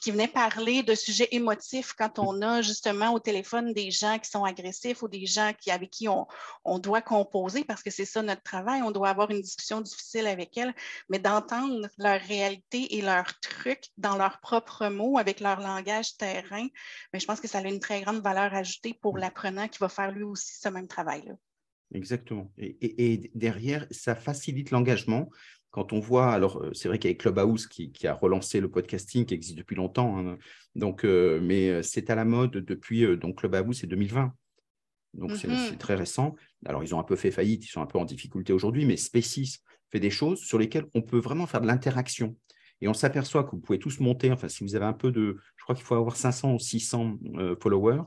qui venaient parler de sujets émotifs quand on a justement au téléphone des gens qui sont agressifs ou des gens qui, avec qui on, on doit composer parce que c'est ça notre travail. On doit avoir une discussion difficile avec elles, mais d'entendre leur réalité et leurs trucs dans leurs propres mots, avec leur langage terrain, mais je pense que ça a une très grande valeur ajoutée pour l'apprenant qui va faire lui aussi ce même travail-là. Exactement. Et, derrière, ça facilite l'engagement. quand on voit, alors c'est vrai qu'il y a Clubhouse qui, qui, a relancé le podcasting qui existe depuis longtemps, hein, donc, mais c'est à la mode depuis, donc Clubhouse, c'est 2020. Donc, c'est mmh très récent. Alors, ils ont un peu fait faillite, ils sont un peu en difficulté aujourd'hui, mais Spaces fait des choses sur lesquelles on peut vraiment faire de l'interaction. Et on s'aperçoit que vous pouvez tous monter, enfin, si vous avez un peu de, je crois qu'il faut avoir 500 ou 600 followers.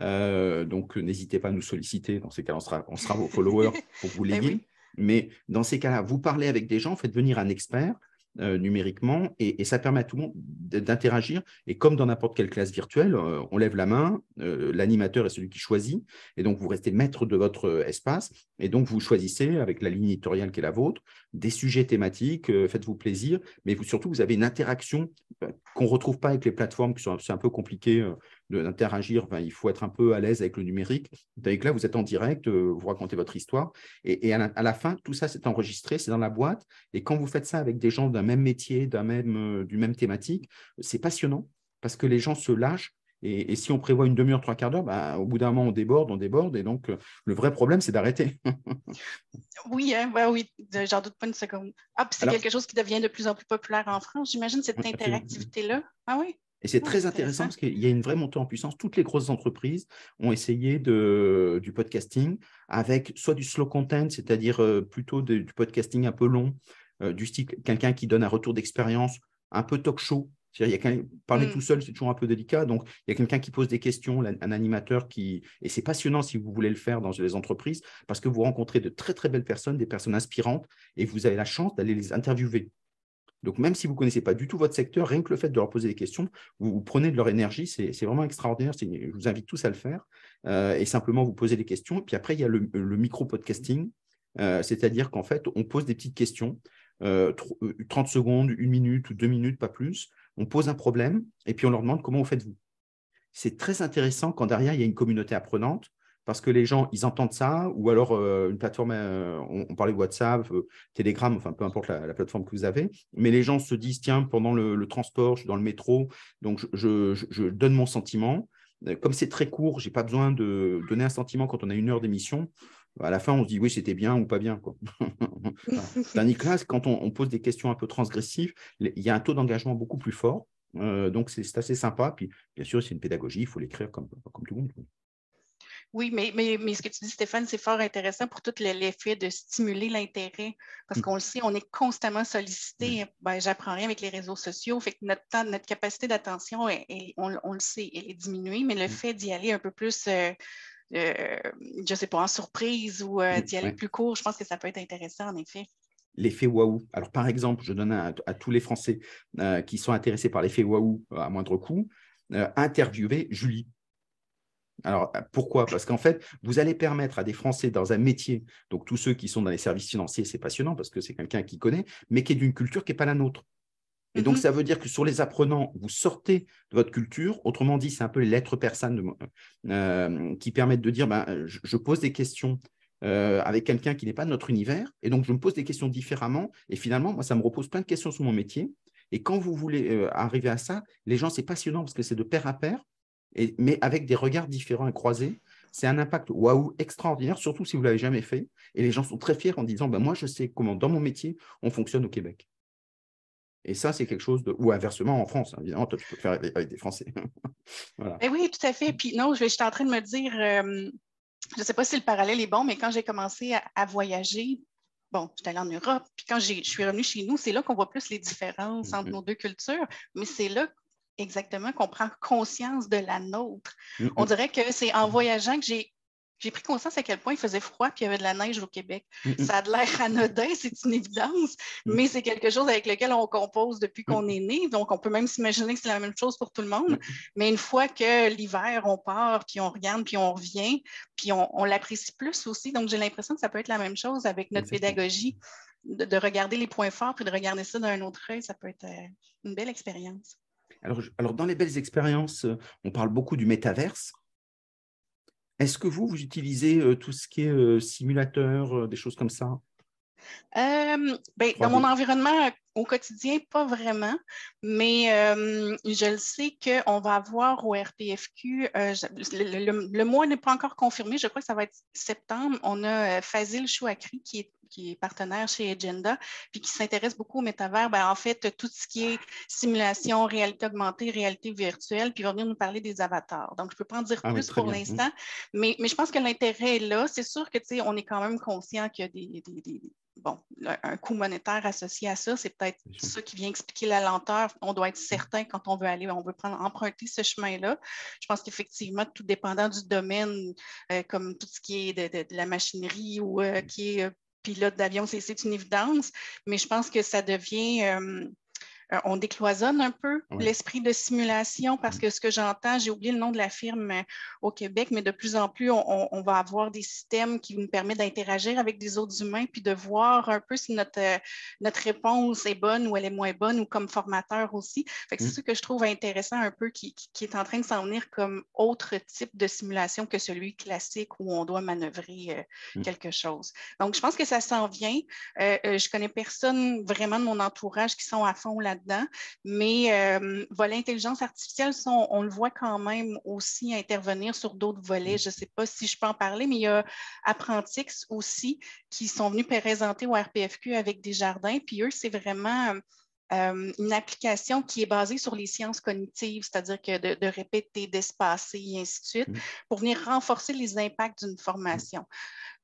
Euh, donc, n'hésitez pas à nous solliciter. Dans ces cas, on sera, on sera vos followers pour vous <laughs> l'aider. Mais dans ces cas-là, vous parlez avec des gens, faites venir un expert euh, numériquement et, ça permet à tout le monde d'interagir. Et comme dans n'importe quelle classe virtuelle, euh, on lève la main, euh, l'animateur est celui qui choisit et donc vous restez maître de votre espace et donc vous choisissez avec la ligne éditoriale qui est la vôtre des sujets thématiques, faites-vous plaisir, mais vous, surtout vous avez une interaction qu'on ne retrouve pas avec les plateformes qui sont un peu compliqué d'interagir, il faut être un peu à l'aise avec le numérique. Avec là, vous êtes en direct, euh, vous racontez votre histoire. Et, à, la, fin, tout ça, c'est enregistré, c'est dans la boîte. Et quand vous faites ça avec des gens d'un même métier, d'un même, euh, du même thématique, c'est passionnant parce que les gens se lâchent. Et, si on prévoit une demi-heure, trois quarts d'heure, bah, au bout d'un moment, on déborde, on déborde. Et donc, euh, le vrai problème, c'est d'arrêter. <laughs> oui, hein, oui, j'en doute pas une seconde. Ah, c'est quelque chose qui devient de plus en plus populaire en France, j'imagine, cette interactivité-là. Ah oui? Et c'est très intéressant parce qu'il y a une vraie montée en puissance. Toutes les grosses entreprises ont essayé de, du podcasting avec soit du slow content, c'est-à-dire euh, plutôt du podcasting un peu long, euh, du style quelqu'un qui donne un retour d'expérience, un peu talk show. Il y a parler mmh. tout seul, c'est toujours un peu délicat. Donc, il y a quelqu'un qui pose des questions, un animateur qui. Et c'est passionnant si vous voulez le faire dans les entreprises parce que vous rencontrez de très, très belles personnes, des personnes inspirantes et vous avez la chance d'aller les interviewer. Donc, même si vous ne connaissez pas du tout votre secteur, rien que le fait de leur poser des questions, vous, prenez de leur énergie, c'est vraiment extraordinaire. Je vous invite tous à le faire euh, et simplement vous poser des questions. Puis après, il y a le, micro-podcasting, euh, c'est-à-dire qu'en fait, on pose des petites questions, 30 euh, secondes, une minute ou deux minutes, pas plus. On pose un problème et puis on leur demande comment vous faites-vous. C'est très intéressant quand derrière, il y a une communauté apprenante parce que les gens, ils entendent ça, ou alors euh, une plateforme, euh, on, parlait de WhatsApp, euh, Telegram, enfin peu importe la, plateforme que vous avez, mais les gens se disent, tiens, pendant le, transport, je suis dans le métro, donc je, donne mon sentiment. Comme c'est très court, je n'ai pas besoin de donner un sentiment quand on a une heure d'émission. À la fin, on se dit oui, c'était bien ou pas bien. <laughs> Tandis que quand on, pose des questions un peu transgressives, il y a un taux d'engagement beaucoup plus fort. donc, c'est assez sympa. Puis, bien sûr, c'est une pédagogie, il faut l'écrire comme, comme tout le monde. Oui, mais, mais, mais, ce que tu dis, Stéphane, c'est fort intéressant pour tout l'effet de stimuler l'intérêt. Parce mmh. qu'on le sait, on est constamment sollicité. Ben, J'apprends rien avec les réseaux sociaux. Fait que notre temps, notre capacité d'attention, on, le sait, elle est diminuée, mais le mmh. fait d'y aller un peu plus, euh, euh, je ne sais pas, en surprise ou euh, d'y aller plus court, je pense que ça peut être intéressant, en effet l'effet waouh. Alors, par exemple, je donne à, tous les Français qui sont intéressés par l'effet waouh à moindre coût, interviewer Julie. Alors, pourquoi? Parce qu'en fait, vous allez permettre à des Français dans un métier, donc tous ceux qui sont dans les services financiers, c'est passionnant parce que c'est quelqu'un qui connaît, mais qui est d'une culture qui n'est pas la nôtre. Et donc, mm-hmm. ça veut dire que sur les apprenants, vous sortez de votre culture. Autrement dit, c'est un peu les lettres persanes euh, qui permettent de dire ben, je, pose des questions euh, avec quelqu'un qui n'est pas de notre univers. Et donc, je me pose des questions différemment. Et finalement, moi, ça me repose plein de questions sur mon métier. Et quand vous voulez euh, arriver à ça, les gens, c'est passionnant parce que c'est de pair à pair mais avec des regards différents et croisés. C'est un impact waouh extraordinaire, surtout si vous ne l'avez jamais fait. Et les gens sont très fiers en disant ben, Moi, je sais comment, dans mon métier, on fonctionne au Québec. Et ça, c'est quelque chose de. Ou inversement en France, hein, évidemment, toi, tu peux le faire avec des Français. <laughs> voilà. Eh oui, tout à fait. Puis non, je suis en train de me dire, euh, je ne sais pas si le parallèle est bon, mais quand j'ai commencé à, voyager, bon, j'étais allée en Europe, puis quand je suis revenue chez nous, c'est là qu'on voit plus les différences entre mm-hmm. nos deux cultures, mais c'est là exactement qu'on prend conscience de la nôtre. On dirait que c'est en voyageant que j'ai j'ai pris conscience à quel point il faisait froid puis il y avait de la neige au Québec. Ça a l'air anodin, <laughs> c'est une évidence, mais c'est quelque chose avec lequel on compose depuis qu'on est né. Donc, on peut même s'imaginer que c'est la même chose pour tout le monde. Mais une fois que l'hiver, on part, puis on regarde, puis on revient, puis on, l'apprécie plus aussi. Donc, j'ai l'impression que ça peut être la même chose avec notre pédagogie, de, de, regarder les points forts puis de regarder ça d'un autre œil. Ça peut être euh, une belle expérience. Alors, dans les belles expériences, euh, on parle beaucoup du métaverse. Est-ce que vous, vous utilisez euh, tout ce qui est euh, simulateur, des choses comme ça? Ben, dans mon environnement au quotidien, pas vraiment, mais je le sais qu'on va avoir au RPFQ, le, mois n'est pas encore confirmé, je crois que ça va être septembre, on a Fazil Chouakri qui est qui est partenaire chez Agenda, puis qui s'intéresse beaucoup au métavers. Ben, en fait, tout ce qui est simulation, réalité augmentée, réalité virtuelle, puis il va venir nous parler des avatars. Donc, je ne peux pas en dire ah plus pour l'instant, mais, mais, je pense que l'intérêt est là. C'est sûr que, tu sais, on est quand même conscient qu'il y a des, des, bon, un coût monétaire associé à ça, c'est peut-être ça qui vient expliquer la lenteur. On doit être certain quand on veut aller, on veut prendre, emprunter ce chemin-là. Je pense qu'effectivement, tout dépendant du domaine, euh, comme tout ce qui est de, la machinerie ou euh, qui est euh, pilote d'avion, c'est une évidence, mais je pense que ça devient euh, on décloisonne un peu l'esprit de simulation parce mm. que ce que j'entends, j'ai oublié le nom de la firme euh, au Québec, mais de plus en plus, on, va avoir des systèmes qui nous permettent d'interagir avec des autres humains puis de voir un peu si notre, euh, notre réponse est bonne ou elle est moins bonne ou comme formateur aussi. C'est mm. ce que je trouve intéressant un peu qui, est en train de s'en venir comme autre type de simulation que celui classique où on doit manœuvrer mm. quelque chose. Donc, je pense que ça s'en vient. je connais personne vraiment de mon entourage qui sont à fond là dedans Mais euh, volet intelligence artificielle, on, le voit quand même aussi intervenir sur d'autres volets. Mm. Je ne sais pas si je peux en parler, mais il y a Apprentix aussi qui sont venus présenter au RPFQ avec des jardins. Puis eux, c'est vraiment euh, une application qui est basée sur les sciences cognitives, c'est-à-dire que de, répéter, d'espacer et ainsi de suite, mm. pour venir renforcer les impacts d'une formation.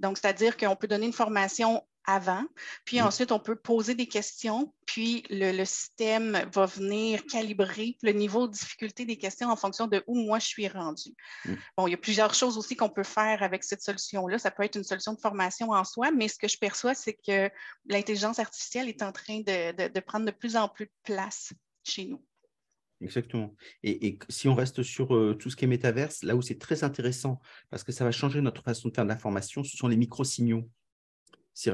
Donc, c'est-à-dire qu'on peut donner une formation avant. Puis ensuite, on peut poser des questions, puis le, système va venir calibrer le niveau de difficulté des questions en fonction de où moi je suis rendu. Mm. Bon, il y a plusieurs choses aussi qu'on peut faire avec cette solution-là. Ça peut être une solution de formation en soi, mais ce que je perçois, c'est que l'intelligence artificielle est en train de, prendre de plus en plus de place chez nous. Exactement. Et, si on reste sur euh, tout ce qui est métaverse, là où c'est très intéressant, parce que ça va changer notre façon de faire de l'information, ce sont les micro-signaux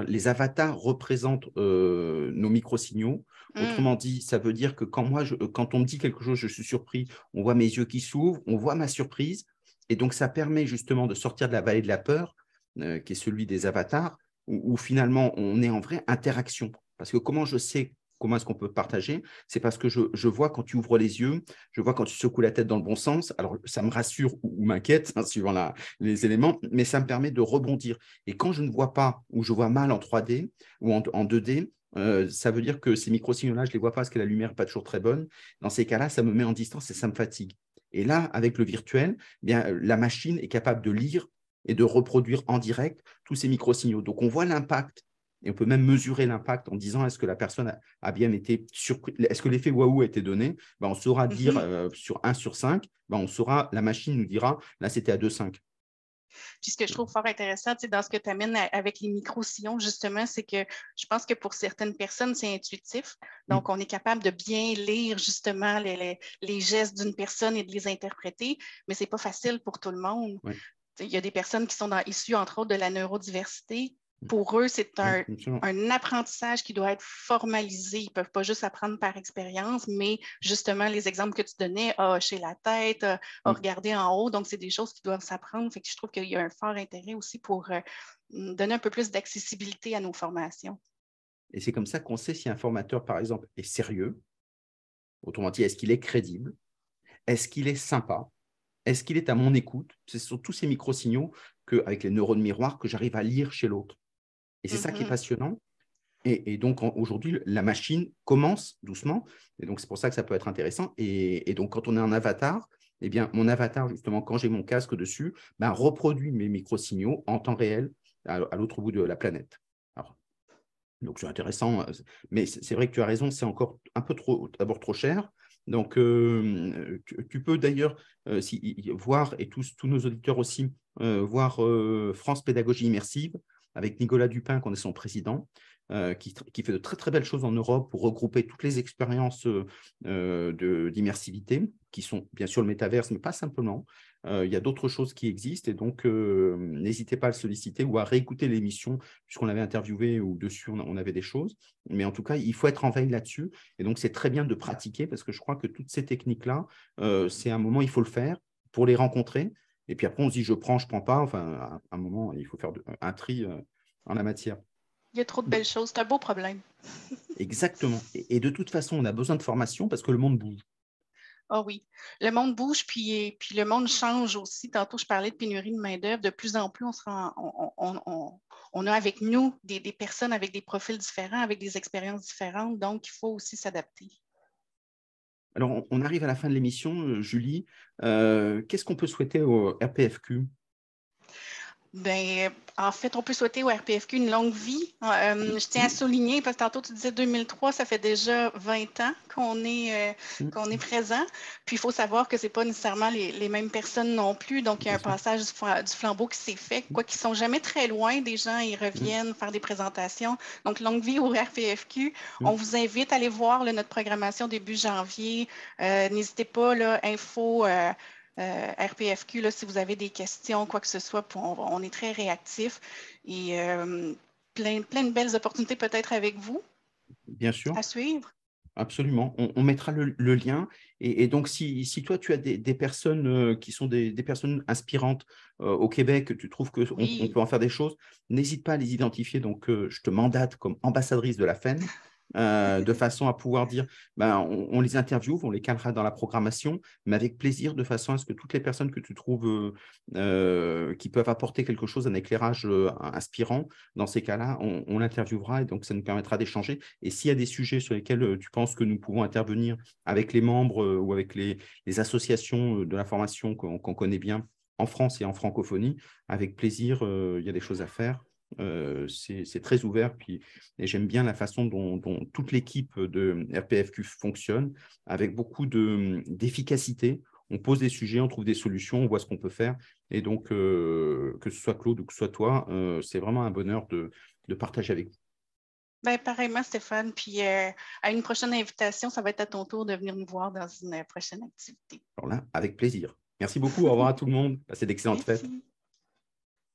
les avatars représentent euh, nos micro-signaux. Mm. Autrement dit, ça veut dire que quand, moi, quand on me dit quelque chose, je suis surpris, on voit mes yeux qui s'ouvrent, on voit ma surprise. Et donc, ça permet justement de sortir de la vallée de la peur, euh, qui est celui des avatars, où, finalement, on est en vraie interaction. Parce que comment je sais comment est-ce qu'on peut partager C'est parce que je, vois quand tu ouvres les yeux, je vois quand tu secoues la tête dans le bon sens. Alors, ça me rassure ou, m'inquiète, hein, suivant les éléments, mais ça me permet de rebondir. Et quand je ne vois pas ou je vois mal en 3D ou en, 2D, euh, ça veut dire que ces micro-signaux-là, je ne les vois pas parce que la lumière n'est pas toujours très bonne. Dans ces cas-là, ça me met en distance et ça me fatigue. Et là, avec le virtuel, eh bien, la machine est capable de lire et de reproduire en direct tous ces micro-signaux. Donc, on voit l'impact et on peut même mesurer l'impact en disant est-ce que la personne a, bien été surprise, est-ce que l'effet waouh a été donné? Ben, On saura mhm. dire euh, sur 1 sur 5, ben, on saura, la machine nous dira là c'était à 2,5. Puis ce que je trouve fort intéressant dans ce que tu amènes avec les micro-sillons, justement, c'est que je pense que pour certaines personnes, c'est intuitif. Donc, on est capable de bien lire justement les, gestes d'une personne et de les interpréter, mais ce n'est pas facile pour tout le monde. Il y a des personnes qui sont issues, entre autres, de la neurodiversité, pour eux, c'est un, apprentissage qui doit être formalisé. Ils ne peuvent pas juste apprendre par expérience, mais justement, les exemples que tu donnais, ah, chez la tête, à regarder en haut, donc c'est des choses qui doivent s'apprendre. je trouve qu'il y a un fort intérêt aussi pour euh, donner un peu plus d'accessibilité à nos formations. Et c'est comme ça qu'on sait si un formateur, par exemple, est sérieux. Autrement dit, est-ce qu'il est crédible? Est-ce qu'il est sympa? Est-ce qu'il est à mon écoute? Ce sont tous ces micro-signaux avec les neurones miroirs que j'arrive à lire chez l'autre. Et c'est ça qui est mmh passionnant. Et, donc aujourd'hui, la machine commence doucement. Et donc c'est pour ça que ça peut être intéressant. Et, donc quand on est un avatar, eh bien mon avatar, justement, quand j'ai mon casque dessus, ben, reproduit mes micro-signaux en temps réel à, l'autre bout de la planète. donc c'est intéressant, mais c'est vrai que tu as raison, c'est encore un peu trop, d'abord trop cher. Donc, euh, tu, peux d'ailleurs euh, voir, et tous, tous nos auditeurs aussi, euh, voir France Pédagogie Immersive avec Nicolas Dupin, qu'on est son président, euh, qui, fait de très très belles choses en Europe pour regrouper toutes les expériences euh, d'immersivité, qui sont bien sûr le métaverse, mais pas simplement. Euh, il y a d'autres choses qui existent, et donc n'hésitez pas à le solliciter ou à réécouter l'émission, puisqu'on l'avait interviewé ou dessus on, avait des choses. Mais en tout cas, il faut être en veille là-dessus, et donc c'est très bien de pratiquer, parce que je crois que toutes ces techniques-là, c'est un moment, il faut le faire pour les rencontrer, et puis après, on se dit, je prends, je ne prends pas. Enfin, à un moment, il faut faire un tri euh, en la matière. Il y a trop de belles choses. C'est un beau problème. <laughs> Exactement. Et, de toute façon, on a besoin de formation parce que le monde bouge. Ah oui, le monde bouge, puis, puis le monde change aussi. Tantôt, je parlais de pénurie de main-d'œuvre. De plus en plus, on, se on, on a avec nous des, personnes avec des profils différents, avec des expériences différentes, donc il faut aussi s'adapter. Alors, on arrive à la fin de l'émission, Julie. Qu'est-ce qu'on peut souhaiter au RPFQ ben, en fait, on peut souhaiter au RPFQ une longue vie. Euh, je tiens à souligner, parce que tantôt tu disais 2003, ça fait déjà 20 ans qu'on est, euh, mm. qu'on est présent. Puis il faut savoir que ce n'est pas nécessairement les, mêmes personnes non plus. Donc, il y a un passage du, flambeau qui s'est fait. Quoi qu'ils ne sont jamais très loin, des gens, ils reviennent faire des présentations. Donc, longue vie au RPFQ. On vous invite à aller voir notre programmation début janvier. Euh, n'hésitez pas, là, info. Euh, RPFQ, là, si vous avez des questions, quoi que ce soit, on, est très réactif et euh, plein, plein de belles opportunités peut-être avec vous. Bien sûr. À suivre. Absolument. On, mettra le, lien. Et, donc, si, toi, tu as des, personnes euh, qui sont des, personnes inspirantes au Québec, tu trouves qu'on on peut en faire des choses, n'hésite pas à les identifier. Donc, je te mandate comme ambassadrice de la FEN. Euh, de façon à pouvoir dire, ben, on, les interviewe, on les calera dans la programmation, mais avec plaisir, de façon à ce que toutes les personnes que tu trouves euh, euh, qui peuvent apporter quelque chose, un éclairage inspirant, dans ces cas-là, on, l'interviewera et donc ça nous permettra d'échanger. Et s'il y a des sujets sur lesquels tu penses que nous pouvons intervenir avec les membres ou avec les, associations de la formation qu'on connaît bien en France et en francophonie, avec plaisir, il y a des choses à faire. Euh, c'est très ouvert. Puis, et j'aime bien la façon dont, toute l'équipe de RPFQ fonctionne, avec beaucoup d'efficacité. on pose des sujets, on trouve des solutions, on voit ce qu'on peut faire. Et donc, euh, que ce soit Claude ou que ce soit toi, euh, c'est vraiment un bonheur de, partager avec vous. Ben, pareillement, Stéphane. Puis à une prochaine invitation, ça va être à ton tour de venir nous voir dans une prochaine activité. Alors là, avec plaisir. Merci beaucoup. Au revoir à tout le monde. Passez d'excellentes fêtes.